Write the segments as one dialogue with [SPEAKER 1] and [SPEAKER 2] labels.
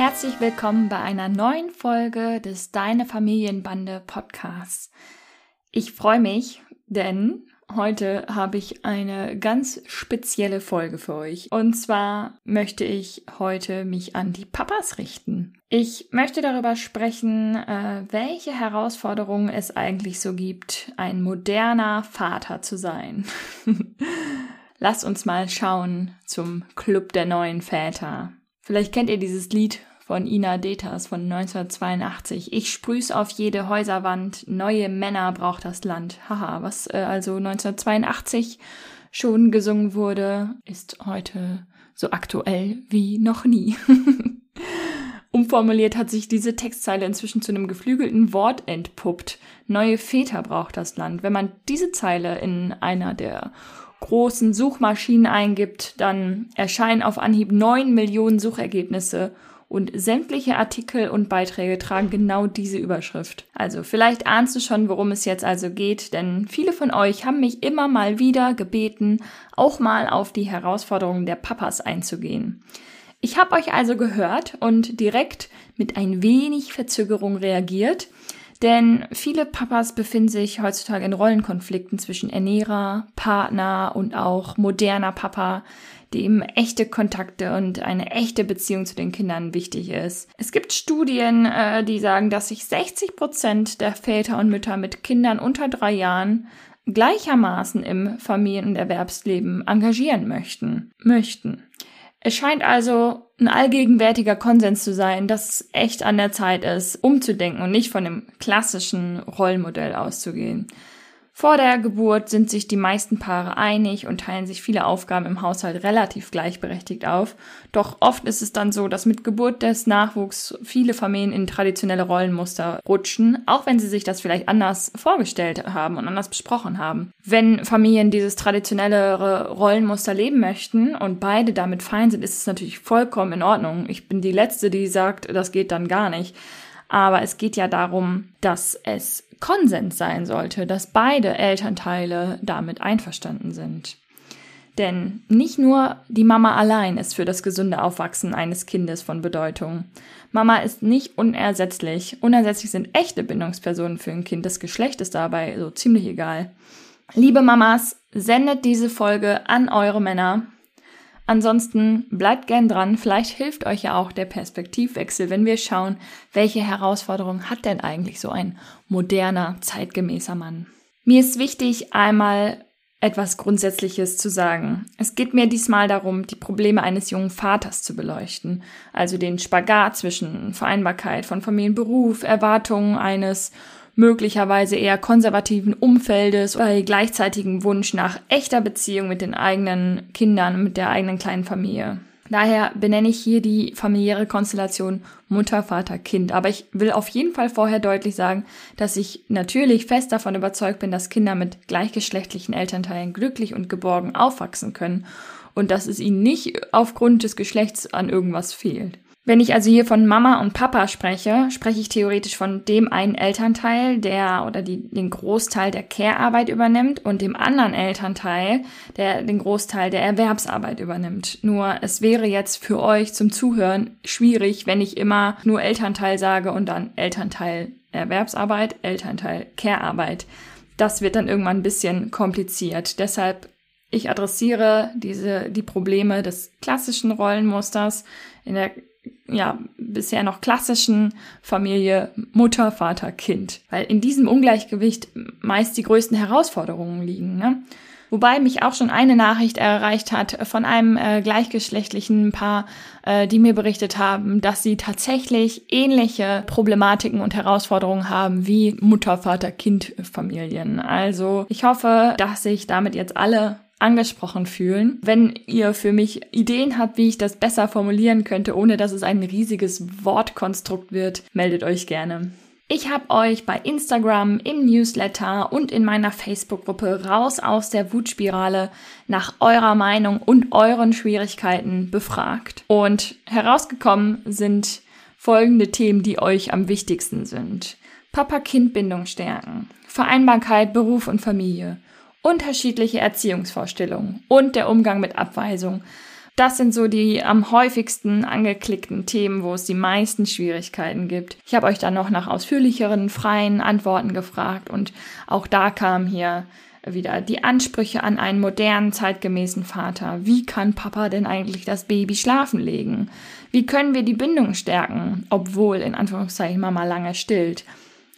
[SPEAKER 1] Herzlich willkommen bei einer neuen Folge des Deine Familienbande Podcasts. Ich freue mich, denn heute habe ich eine ganz spezielle Folge für euch. Und zwar möchte ich heute mich an die Papas richten. Ich möchte darüber sprechen, äh, welche Herausforderungen es eigentlich so gibt, ein moderner Vater zu sein. Lasst uns mal schauen zum Club der neuen Väter. Vielleicht kennt ihr dieses Lied von Ina Detas von 1982. Ich sprüh's auf jede Häuserwand, neue Männer braucht das Land. Haha, was äh, also 1982 schon gesungen wurde, ist heute so aktuell wie noch nie. Umformuliert hat sich diese Textzeile inzwischen zu einem geflügelten Wort entpuppt. Neue Väter braucht das Land. Wenn man diese Zeile in einer der großen Suchmaschinen eingibt, dann erscheinen auf Anhieb neun Millionen Suchergebnisse und sämtliche Artikel und Beiträge tragen genau diese Überschrift. Also vielleicht ahnst du schon, worum es jetzt also geht, denn viele von euch haben mich immer mal wieder gebeten, auch mal auf die Herausforderungen der Papas einzugehen. Ich habe euch also gehört und direkt mit ein wenig Verzögerung reagiert, denn viele Papas befinden sich heutzutage in Rollenkonflikten zwischen Ernährer, Partner und auch moderner Papa, dem echte Kontakte und eine echte Beziehung zu den Kindern wichtig ist. Es gibt Studien, äh, die sagen, dass sich 60 Prozent der Väter und Mütter mit Kindern unter drei Jahren gleichermaßen im Familien- und Erwerbsleben engagieren möchten. Möchten. Es scheint also ein allgegenwärtiger Konsens zu sein, dass es echt an der Zeit ist, umzudenken und nicht von dem klassischen Rollenmodell auszugehen. Vor der Geburt sind sich die meisten Paare einig und teilen sich viele Aufgaben im Haushalt relativ gleichberechtigt auf. Doch oft ist es dann so, dass mit Geburt des Nachwuchs viele Familien in traditionelle Rollenmuster rutschen, auch wenn sie sich das vielleicht anders vorgestellt haben und anders besprochen haben. Wenn Familien dieses traditionellere Rollenmuster leben möchten und beide damit fein sind, ist es natürlich vollkommen in Ordnung. Ich bin die Letzte, die sagt, das geht dann gar nicht. Aber es geht ja darum, dass es Konsens sein sollte, dass beide Elternteile damit einverstanden sind. Denn nicht nur die Mama allein ist für das gesunde Aufwachsen eines Kindes von Bedeutung. Mama ist nicht unersetzlich. Unersetzlich sind echte Bindungspersonen für ein Kind. Das Geschlecht ist dabei so ziemlich egal. Liebe Mamas, sendet diese Folge an eure Männer, Ansonsten bleibt gern dran, vielleicht hilft euch ja auch der Perspektivwechsel, wenn wir schauen, welche Herausforderungen hat denn eigentlich so ein moderner, zeitgemäßer Mann. Mir ist wichtig, einmal etwas Grundsätzliches zu sagen. Es geht mir diesmal darum, die Probleme eines jungen Vaters zu beleuchten, also den Spagat zwischen Vereinbarkeit von Familienberuf, Erwartungen eines möglicherweise eher konservativen Umfeldes oder gleichzeitigen Wunsch nach echter Beziehung mit den eigenen Kindern, mit der eigenen kleinen Familie. Daher benenne ich hier die familiäre Konstellation Mutter, Vater, Kind. Aber ich will auf jeden Fall vorher deutlich sagen, dass ich natürlich fest davon überzeugt bin, dass Kinder mit gleichgeschlechtlichen Elternteilen glücklich und geborgen aufwachsen können und dass es ihnen nicht aufgrund des Geschlechts an irgendwas fehlt. Wenn ich also hier von Mama und Papa spreche, spreche ich theoretisch von dem einen Elternteil, der oder die den Großteil der Care-Arbeit übernimmt und dem anderen Elternteil, der den Großteil der Erwerbsarbeit übernimmt. Nur es wäre jetzt für euch zum Zuhören schwierig, wenn ich immer nur Elternteil sage und dann Elternteil Erwerbsarbeit, Elternteil Care-Arbeit. Das wird dann irgendwann ein bisschen kompliziert. Deshalb ich adressiere diese, die Probleme des klassischen Rollenmusters in der ja, bisher noch klassischen Familie Mutter, Vater, Kind. Weil in diesem Ungleichgewicht meist die größten Herausforderungen liegen. Ne? Wobei mich auch schon eine Nachricht erreicht hat von einem äh, gleichgeschlechtlichen Paar, äh, die mir berichtet haben, dass sie tatsächlich ähnliche Problematiken und Herausforderungen haben wie Mutter, Vater, Kind Familien. Also ich hoffe, dass sich damit jetzt alle angesprochen fühlen. Wenn ihr für mich Ideen habt, wie ich das besser formulieren könnte, ohne dass es ein riesiges Wortkonstrukt wird, meldet euch gerne. Ich habe euch bei Instagram, im Newsletter und in meiner Facebook-Gruppe raus aus der Wutspirale nach eurer Meinung und euren Schwierigkeiten befragt. Und herausgekommen sind folgende Themen, die euch am wichtigsten sind. Papa-Kind-Bindung stärken, Vereinbarkeit, Beruf und Familie, unterschiedliche Erziehungsvorstellungen und der Umgang mit Abweisung, das sind so die am häufigsten angeklickten Themen, wo es die meisten Schwierigkeiten gibt. Ich habe euch dann noch nach ausführlicheren, freien Antworten gefragt und auch da kam hier wieder die Ansprüche an einen modernen, zeitgemäßen Vater. Wie kann Papa denn eigentlich das Baby schlafen legen? Wie können wir die Bindung stärken, obwohl in Anführungszeichen Mama lange stillt?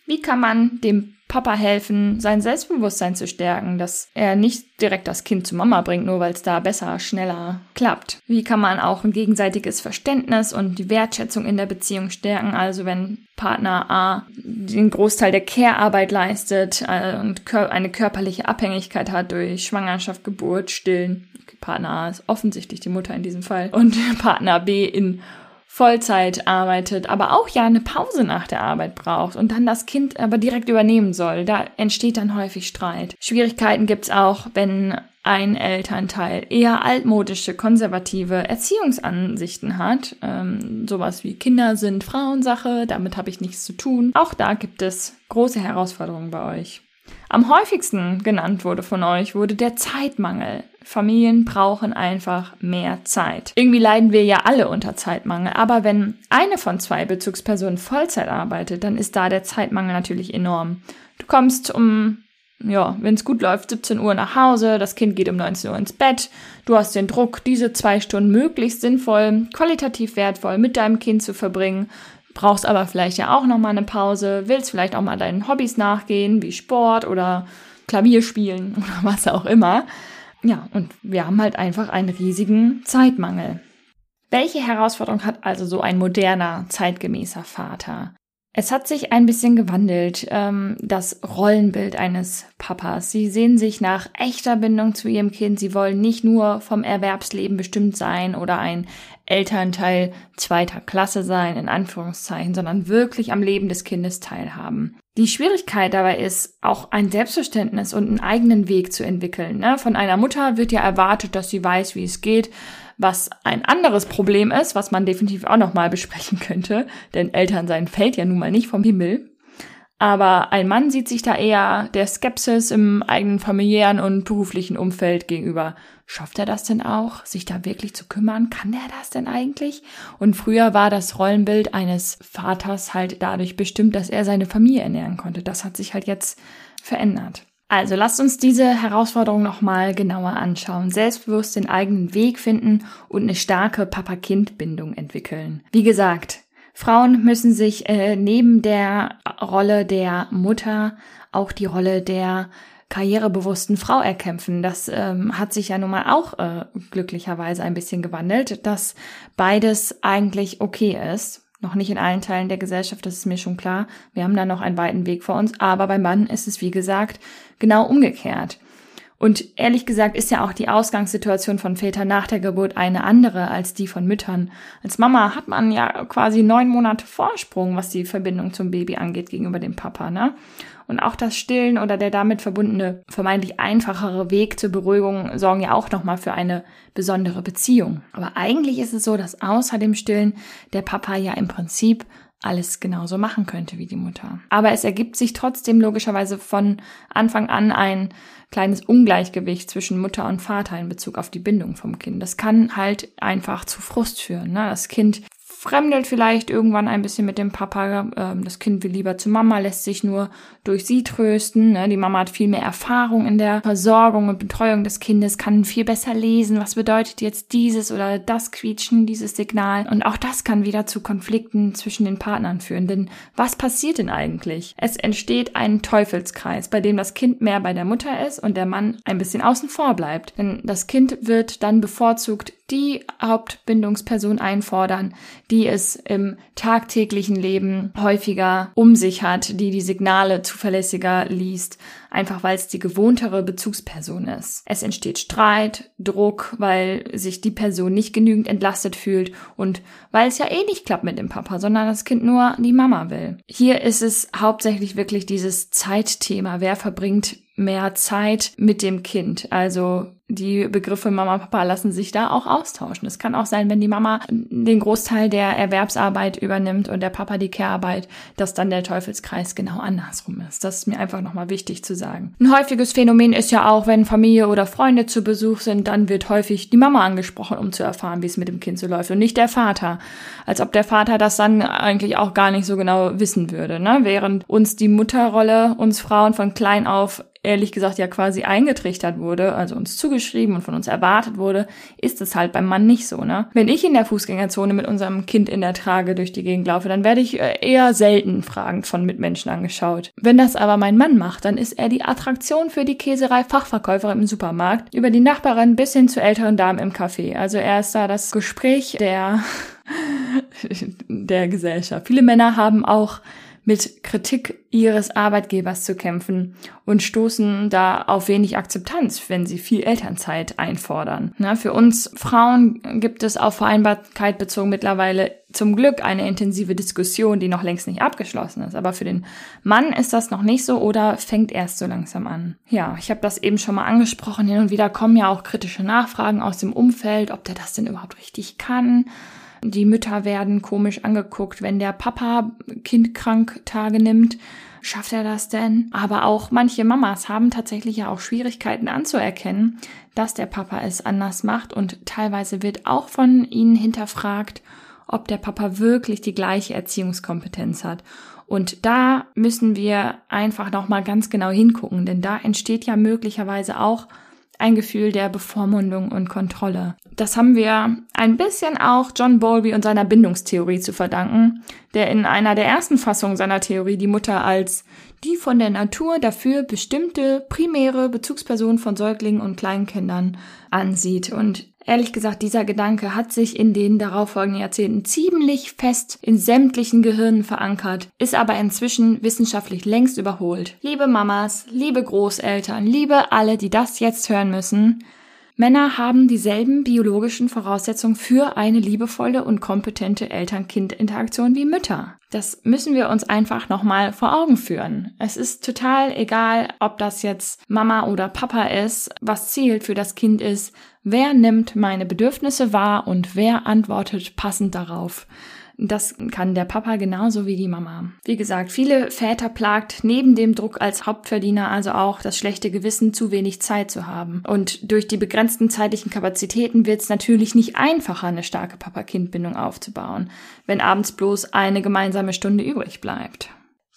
[SPEAKER 1] Wie kann man dem Papa helfen, sein Selbstbewusstsein zu stärken, dass er nicht direkt das Kind zu Mama bringt, nur weil es da besser, schneller klappt. Wie kann man auch ein gegenseitiges Verständnis und die Wertschätzung in der Beziehung stärken? Also wenn Partner A den Großteil der Care-Arbeit leistet äh, und eine körperliche Abhängigkeit hat durch Schwangerschaft, Geburt, Stillen. Partner A ist offensichtlich die Mutter in diesem Fall. Und Partner B in Vollzeit arbeitet, aber auch ja eine Pause nach der Arbeit braucht und dann das Kind aber direkt übernehmen soll. Da entsteht dann häufig Streit. Schwierigkeiten gibt's auch, wenn ein Elternteil eher altmodische, konservative Erziehungsansichten hat. Ähm, sowas wie Kinder sind Frauensache, damit habe ich nichts zu tun. Auch da gibt es große Herausforderungen bei euch. Am häufigsten genannt wurde von euch wurde der Zeitmangel. Familien brauchen einfach mehr Zeit. Irgendwie leiden wir ja alle unter Zeitmangel, aber wenn eine von zwei Bezugspersonen Vollzeit arbeitet, dann ist da der Zeitmangel natürlich enorm. Du kommst um, ja, wenn es gut läuft, 17 Uhr nach Hause, das Kind geht um 19 Uhr ins Bett, du hast den Druck, diese zwei Stunden möglichst sinnvoll, qualitativ wertvoll mit deinem Kind zu verbringen brauchst aber vielleicht ja auch noch mal eine Pause, willst vielleicht auch mal deinen Hobbys nachgehen, wie Sport oder Klavier spielen oder was auch immer. Ja, und wir haben halt einfach einen riesigen Zeitmangel. Welche Herausforderung hat also so ein moderner, zeitgemäßer Vater? Es hat sich ein bisschen gewandelt, ähm, das Rollenbild eines Papas. Sie sehen sich nach echter Bindung zu ihrem Kind. Sie wollen nicht nur vom Erwerbsleben bestimmt sein oder ein Elternteil zweiter Klasse sein, in Anführungszeichen, sondern wirklich am Leben des Kindes teilhaben. Die Schwierigkeit dabei ist, auch ein Selbstverständnis und einen eigenen Weg zu entwickeln. Ne? Von einer Mutter wird ja erwartet, dass sie weiß, wie es geht, was ein anderes Problem ist, was man definitiv auch nochmal besprechen könnte, denn Elternsein fällt ja nun mal nicht vom Himmel. Aber ein Mann sieht sich da eher der Skepsis im eigenen familiären und beruflichen Umfeld gegenüber. Schafft er das denn auch, sich da wirklich zu kümmern? Kann er das denn eigentlich? Und früher war das Rollenbild eines Vaters halt dadurch bestimmt, dass er seine Familie ernähren konnte. Das hat sich halt jetzt verändert. Also lasst uns diese Herausforderung nochmal genauer anschauen. Selbstbewusst den eigenen Weg finden und eine starke Papa-Kind-Bindung entwickeln. Wie gesagt, Frauen müssen sich äh, neben der Rolle der Mutter auch die Rolle der karrierebewussten Frau erkämpfen. Das ähm, hat sich ja nun mal auch äh, glücklicherweise ein bisschen gewandelt, dass beides eigentlich okay ist. Noch nicht in allen Teilen der Gesellschaft, das ist mir schon klar. Wir haben da noch einen weiten Weg vor uns. Aber beim Mann ist es, wie gesagt, genau umgekehrt. Und ehrlich gesagt ist ja auch die Ausgangssituation von Vätern nach der Geburt eine andere als die von Müttern. Als Mama hat man ja quasi neun Monate Vorsprung, was die Verbindung zum Baby angeht gegenüber dem Papa, ne? Und auch das Stillen oder der damit verbundene vermeintlich einfachere Weg zur Beruhigung sorgen ja auch nochmal für eine besondere Beziehung. Aber eigentlich ist es so, dass außer dem Stillen der Papa ja im Prinzip alles genauso machen könnte wie die Mutter. Aber es ergibt sich trotzdem logischerweise von Anfang an ein kleines Ungleichgewicht zwischen Mutter und Vater in Bezug auf die Bindung vom Kind. Das kann halt einfach zu Frust führen. Ne? Das Kind fremdelt vielleicht irgendwann ein bisschen mit dem Papa. Ähm, das Kind will lieber zu Mama, lässt sich nur durch sie trösten. Ne? Die Mama hat viel mehr Erfahrung in der Versorgung und Betreuung des Kindes, kann viel besser lesen, was bedeutet jetzt dieses oder das Quietschen, dieses Signal. Und auch das kann wieder zu Konflikten zwischen den Partnern führen. Denn was passiert denn eigentlich? Es entsteht ein Teufelskreis, bei dem das Kind mehr bei der Mutter ist und der Mann ein bisschen außen vor bleibt. Denn das Kind wird dann bevorzugt die Hauptbindungsperson einfordern, die es im tagtäglichen Leben häufiger um sich hat, die die Signale zuverlässiger liest, einfach weil es die gewohntere Bezugsperson ist. Es entsteht Streit, Druck, weil sich die Person nicht genügend entlastet fühlt und weil es ja eh nicht klappt mit dem Papa, sondern das Kind nur die Mama will. Hier ist es hauptsächlich wirklich dieses Zeitthema. Wer verbringt mehr Zeit mit dem Kind. Also die Begriffe Mama, Papa lassen sich da auch austauschen. Es kann auch sein, wenn die Mama den Großteil der Erwerbsarbeit übernimmt und der Papa die Care-Arbeit, dass dann der Teufelskreis genau andersrum ist. Das ist mir einfach nochmal wichtig zu sagen. Ein häufiges Phänomen ist ja auch, wenn Familie oder Freunde zu Besuch sind, dann wird häufig die Mama angesprochen, um zu erfahren, wie es mit dem Kind so läuft und nicht der Vater. Als ob der Vater das dann eigentlich auch gar nicht so genau wissen würde. Ne? Während uns die Mutterrolle, uns Frauen von klein auf ehrlich gesagt ja quasi eingetrichtert wurde, also uns zugeschrieben und von uns erwartet wurde, ist es halt beim Mann nicht so, ne? Wenn ich in der Fußgängerzone mit unserem Kind in der Trage durch die Gegend laufe, dann werde ich äh, eher selten fragend von Mitmenschen angeschaut. Wenn das aber mein Mann macht, dann ist er die Attraktion für die Käserei-Fachverkäuferin im Supermarkt, über die Nachbarin bis hin zu älteren Damen im Café. Also er ist da das Gespräch der der Gesellschaft. Viele Männer haben auch mit Kritik ihres Arbeitgebers zu kämpfen und stoßen da auf wenig Akzeptanz, wenn sie viel Elternzeit einfordern. Na, für uns Frauen gibt es auf Vereinbarkeit bezogen mittlerweile zum Glück eine intensive Diskussion, die noch längst nicht abgeschlossen ist. Aber für den Mann ist das noch nicht so oder fängt erst so langsam an. Ja, ich habe das eben schon mal angesprochen. Hin und wieder kommen ja auch kritische Nachfragen aus dem Umfeld, ob der das denn überhaupt richtig kann die Mütter werden komisch angeguckt, wenn der Papa Kindkranktage nimmt. Schafft er das denn? Aber auch manche Mamas haben tatsächlich ja auch Schwierigkeiten anzuerkennen, dass der Papa es anders macht und teilweise wird auch von ihnen hinterfragt, ob der Papa wirklich die gleiche Erziehungskompetenz hat. Und da müssen wir einfach nochmal ganz genau hingucken, denn da entsteht ja möglicherweise auch ein Gefühl der Bevormundung und Kontrolle. Das haben wir ein bisschen auch John Bowlby und seiner Bindungstheorie zu verdanken, der in einer der ersten Fassungen seiner Theorie die Mutter als die von der Natur dafür bestimmte primäre Bezugsperson von Säuglingen und Kleinkindern ansieht. Und Ehrlich gesagt, dieser Gedanke hat sich in den darauffolgenden Jahrzehnten ziemlich fest in sämtlichen Gehirnen verankert, ist aber inzwischen wissenschaftlich längst überholt. Liebe Mamas, liebe Großeltern, liebe alle, die das jetzt hören müssen, Männer haben dieselben biologischen Voraussetzungen für eine liebevolle und kompetente Eltern-Kind-Interaktion wie Mütter. Das müssen wir uns einfach nochmal vor Augen führen. Es ist total egal, ob das jetzt Mama oder Papa ist. Was zielt für das Kind ist, wer nimmt meine Bedürfnisse wahr und wer antwortet passend darauf. Das kann der Papa genauso wie die Mama. Wie gesagt, viele Väter plagt neben dem Druck als Hauptverdiener also auch das schlechte Gewissen, zu wenig Zeit zu haben. Und durch die begrenzten zeitlichen Kapazitäten wird es natürlich nicht einfacher, eine starke Papa-Kind-Bindung aufzubauen, wenn abends bloß eine gemeinsame Stunde übrig bleibt.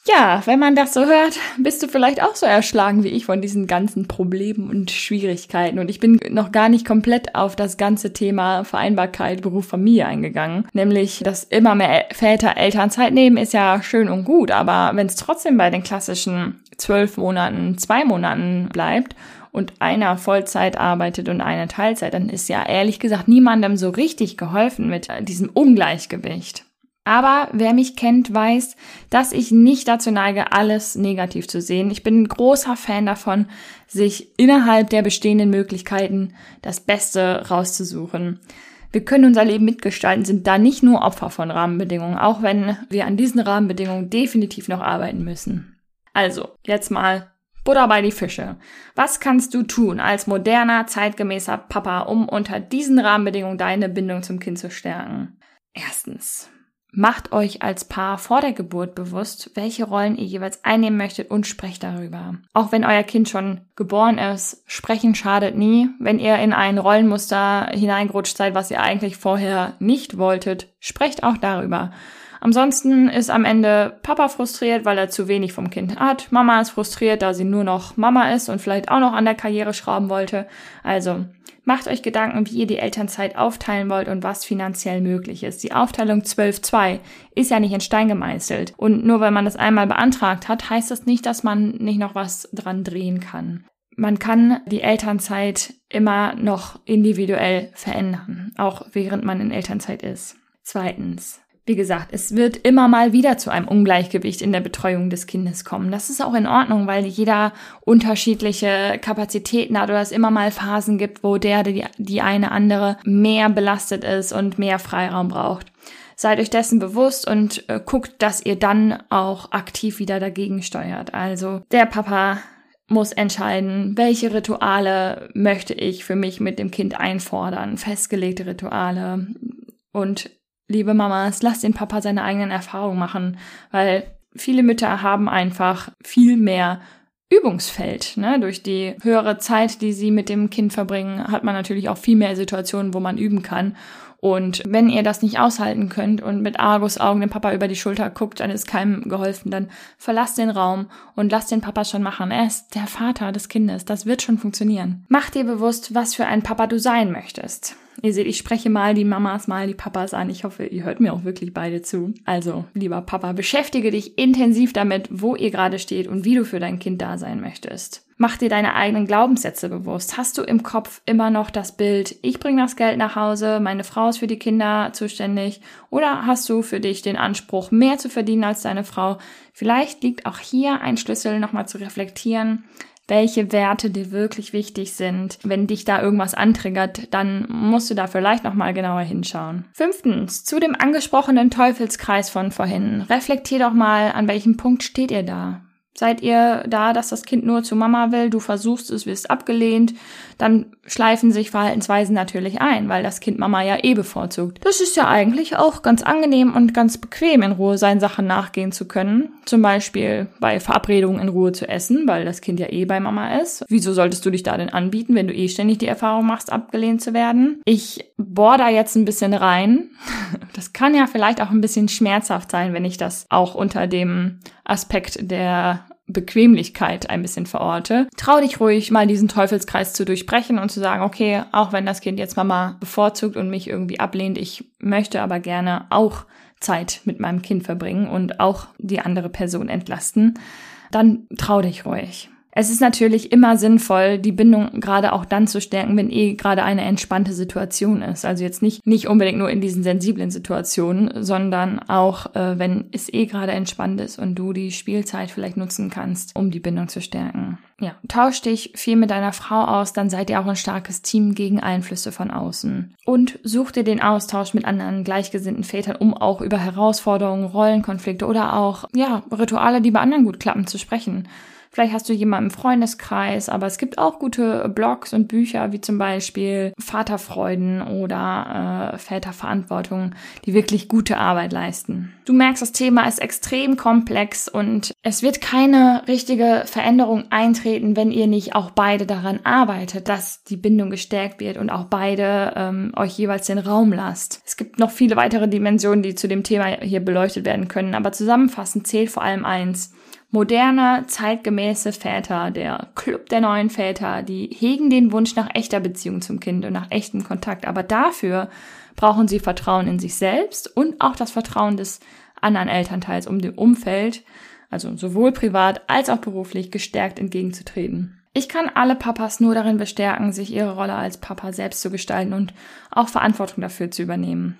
[SPEAKER 1] Ja, wenn man das so hört, bist du vielleicht auch so erschlagen wie ich von diesen ganzen Problemen und Schwierigkeiten. Und ich bin noch gar nicht komplett auf das ganze Thema Vereinbarkeit, Beruf, Familie eingegangen. Nämlich, dass immer mehr Väter Elternzeit nehmen, ist ja schön und gut. Aber wenn es trotzdem bei den klassischen zwölf Monaten, zwei Monaten bleibt und einer Vollzeit arbeitet und einer Teilzeit, dann ist ja ehrlich gesagt niemandem so richtig geholfen mit diesem Ungleichgewicht. Aber wer mich kennt, weiß, dass ich nicht dazu neige, alles negativ zu sehen. Ich bin ein großer Fan davon, sich innerhalb der bestehenden Möglichkeiten das Beste rauszusuchen. Wir können unser Leben mitgestalten, sind da nicht nur Opfer von Rahmenbedingungen, auch wenn wir an diesen Rahmenbedingungen definitiv noch arbeiten müssen. Also, jetzt mal Butter bei die Fische. Was kannst du tun als moderner, zeitgemäßer Papa, um unter diesen Rahmenbedingungen deine Bindung zum Kind zu stärken? Erstens. Macht euch als Paar vor der Geburt bewusst, welche Rollen ihr jeweils einnehmen möchtet und sprecht darüber. Auch wenn euer Kind schon geboren ist, sprechen schadet nie. Wenn ihr in ein Rollenmuster hineingerutscht seid, was ihr eigentlich vorher nicht wolltet, sprecht auch darüber. Ansonsten ist am Ende Papa frustriert, weil er zu wenig vom Kind hat. Mama ist frustriert, da sie nur noch Mama ist und vielleicht auch noch an der Karriere schrauben wollte. Also Macht euch Gedanken, wie ihr die Elternzeit aufteilen wollt und was finanziell möglich ist. Die Aufteilung 12-2 ist ja nicht in Stein gemeißelt. Und nur weil man das einmal beantragt hat, heißt das nicht, dass man nicht noch was dran drehen kann. man kann die Elternzeit immer noch individuell verändern, auch während man in Elternzeit ist. Zweitens, wie gesagt, es wird immer mal wieder zu einem Ungleichgewicht in der Betreuung des Kindes kommen. Das ist auch in Ordnung, weil jeder unterschiedliche Kapazitäten hat oder es immer mal Phasen gibt, wo der, die, die eine andere mehr belastet ist und mehr Freiraum braucht. Seid euch dessen bewusst und äh, guckt, dass ihr dann auch aktiv wieder dagegen steuert. Also der Papa muss entscheiden, welche Rituale möchte ich für mich mit dem Kind einfordern, festgelegte Rituale. Und liebe Mamas, lasst den Papa seine eigenen Erfahrungen machen, weil viele Mütter haben einfach viel mehr Übungsfeld. Ne? Durch die höhere Zeit, die sie mit dem Kind verbringen, hat man natürlich auch viel mehr Situationen, wo man üben kann. Und wenn ihr das nicht aushalten könnt und mit Argus Augen den Papa über die Schulter guckt, dann ist keinem geholfen, dann verlasst den Raum und lasst den Papa schon machen. Er ist der Vater des Kindes. Das wird schon funktionieren. Mach dir bewusst, was für ein Papa du sein möchtest. Ihr seht, ich spreche mal die Mamas, mal die Papas an. Ich hoffe, ihr hört mir auch wirklich beide zu. Also, lieber Papa, beschäftige dich intensiv damit, wo ihr gerade steht und wie du für dein Kind da sein möchtest. Mach dir deine eigenen Glaubenssätze bewusst. Hast du im Kopf immer noch das Bild, ich bringe das Geld nach Hause, meine Frau ist für die Kinder zuständig? Oder hast du für dich den Anspruch, mehr zu verdienen als deine Frau? Vielleicht liegt auch hier ein Schlüssel, nochmal zu reflektieren welche Werte dir wirklich wichtig sind. Wenn dich da irgendwas antriggert, dann musst du da vielleicht nochmal genauer hinschauen. Fünftens, zu dem angesprochenen Teufelskreis von vorhin. Reflektier doch mal, an welchem Punkt steht ihr da? Seid ihr da, dass das Kind nur zu Mama will, du versuchst es, wirst abgelehnt, dann schleifen sich Verhaltensweisen natürlich ein, weil das Kind Mama ja eh bevorzugt. Das ist ja eigentlich auch ganz angenehm und ganz bequem, in Ruhe seinen Sachen nachgehen zu können. Zum Beispiel bei Verabredungen in Ruhe zu essen, weil das Kind ja eh bei Mama ist. Wieso solltest du dich da denn anbieten, wenn du eh ständig die Erfahrung machst, abgelehnt zu werden? Ich bohr da jetzt ein bisschen rein. Das kann ja vielleicht auch ein bisschen schmerzhaft sein, wenn ich das auch unter dem Aspekt der Bequemlichkeit ein bisschen verorte. Trau dich ruhig, mal diesen Teufelskreis zu durchbrechen und zu sagen, okay, auch wenn das Kind jetzt Mama bevorzugt und mich irgendwie ablehnt, ich möchte aber gerne auch Zeit mit meinem Kind verbringen und auch die andere Person entlasten, dann trau dich ruhig. Es ist natürlich immer sinnvoll, die Bindung gerade auch dann zu stärken, wenn eh gerade eine entspannte Situation ist. Also jetzt nicht, nicht unbedingt nur in diesen sensiblen Situationen, sondern auch, äh, wenn es eh gerade entspannt ist und du die Spielzeit vielleicht nutzen kannst, um die Bindung zu stärken. Ja, tausch dich viel mit deiner Frau aus, dann seid ihr auch ein starkes Team gegen Einflüsse von außen. Und such dir den Austausch mit anderen gleichgesinnten Vätern, um auch über Herausforderungen, Rollenkonflikte oder auch, ja, Rituale, die bei anderen gut klappen, zu sprechen. Vielleicht hast du jemanden im Freundeskreis, aber es gibt auch gute Blogs und Bücher, wie zum Beispiel Vaterfreuden oder äh, Väterverantwortung, die wirklich gute Arbeit leisten. Du merkst, das Thema ist extrem komplex und es wird keine richtige Veränderung eintreten, wenn ihr nicht auch beide daran arbeitet, dass die Bindung gestärkt wird und auch beide ähm, euch jeweils den Raum lasst. Es gibt noch viele weitere Dimensionen, die zu dem Thema hier beleuchtet werden können, aber zusammenfassend zählt vor allem eins moderne, zeitgemäße Väter, der Club der neuen Väter, die hegen den Wunsch nach echter Beziehung zum Kind und nach echtem Kontakt. Aber dafür brauchen sie Vertrauen in sich selbst und auch das Vertrauen des anderen Elternteils, um dem Umfeld, also sowohl privat als auch beruflich, gestärkt entgegenzutreten. Ich kann alle Papas nur darin bestärken, sich ihre Rolle als Papa selbst zu gestalten und auch Verantwortung dafür zu übernehmen.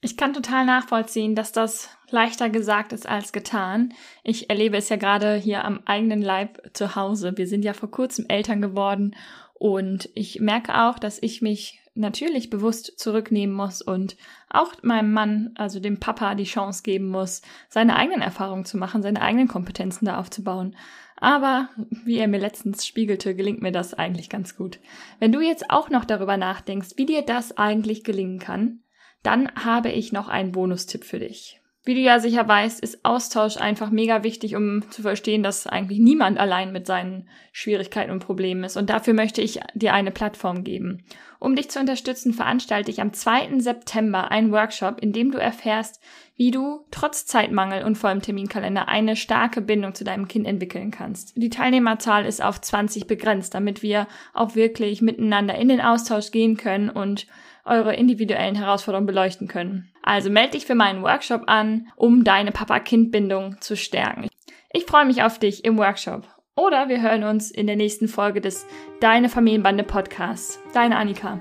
[SPEAKER 1] Ich kann total nachvollziehen, dass das leichter gesagt ist als getan. Ich erlebe es ja gerade hier am eigenen Leib zu Hause. Wir sind ja vor kurzem Eltern geworden und ich merke auch, dass ich mich natürlich bewusst zurücknehmen muss und auch meinem Mann, also dem Papa, die Chance geben muss, seine eigenen Erfahrungen zu machen, seine eigenen Kompetenzen da aufzubauen. Aber wie er mir letztens spiegelte, gelingt mir das eigentlich ganz gut. Wenn du jetzt auch noch darüber nachdenkst, wie dir das eigentlich gelingen kann, dann habe ich noch einen Bonustipp für dich. Wie du ja sicher weißt, ist Austausch einfach mega wichtig, um zu verstehen, dass eigentlich niemand allein mit seinen Schwierigkeiten und Problemen ist. Und dafür möchte ich dir eine Plattform geben. Um dich zu unterstützen, veranstalte ich am 2. September einen Workshop, in dem du erfährst, wie du trotz Zeitmangel und vollem Terminkalender eine starke Bindung zu deinem Kind entwickeln kannst. Die Teilnehmerzahl ist auf 20 begrenzt, damit wir auch wirklich miteinander in den Austausch gehen können und eure individuellen Herausforderungen beleuchten können. Also melde dich für meinen Workshop an, um deine Papa-Kind-Bindung zu stärken. Ich freue mich auf dich im Workshop. Oder wir hören uns in der nächsten Folge des Deine Familienbande Podcasts. Deine Annika.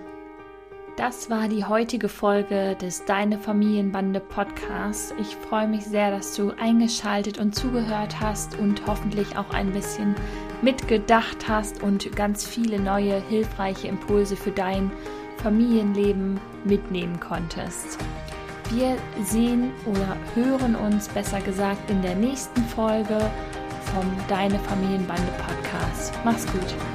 [SPEAKER 1] Das war die heutige Folge des Deine Familienbande Podcasts. Ich freue mich sehr, dass du eingeschaltet und zugehört hast und hoffentlich auch ein bisschen mitgedacht hast und ganz viele neue hilfreiche Impulse für dein Familienleben mitnehmen konntest. Wir sehen oder hören uns besser gesagt in der nächsten Folge vom Deine Familienbande Podcast. Mach's gut.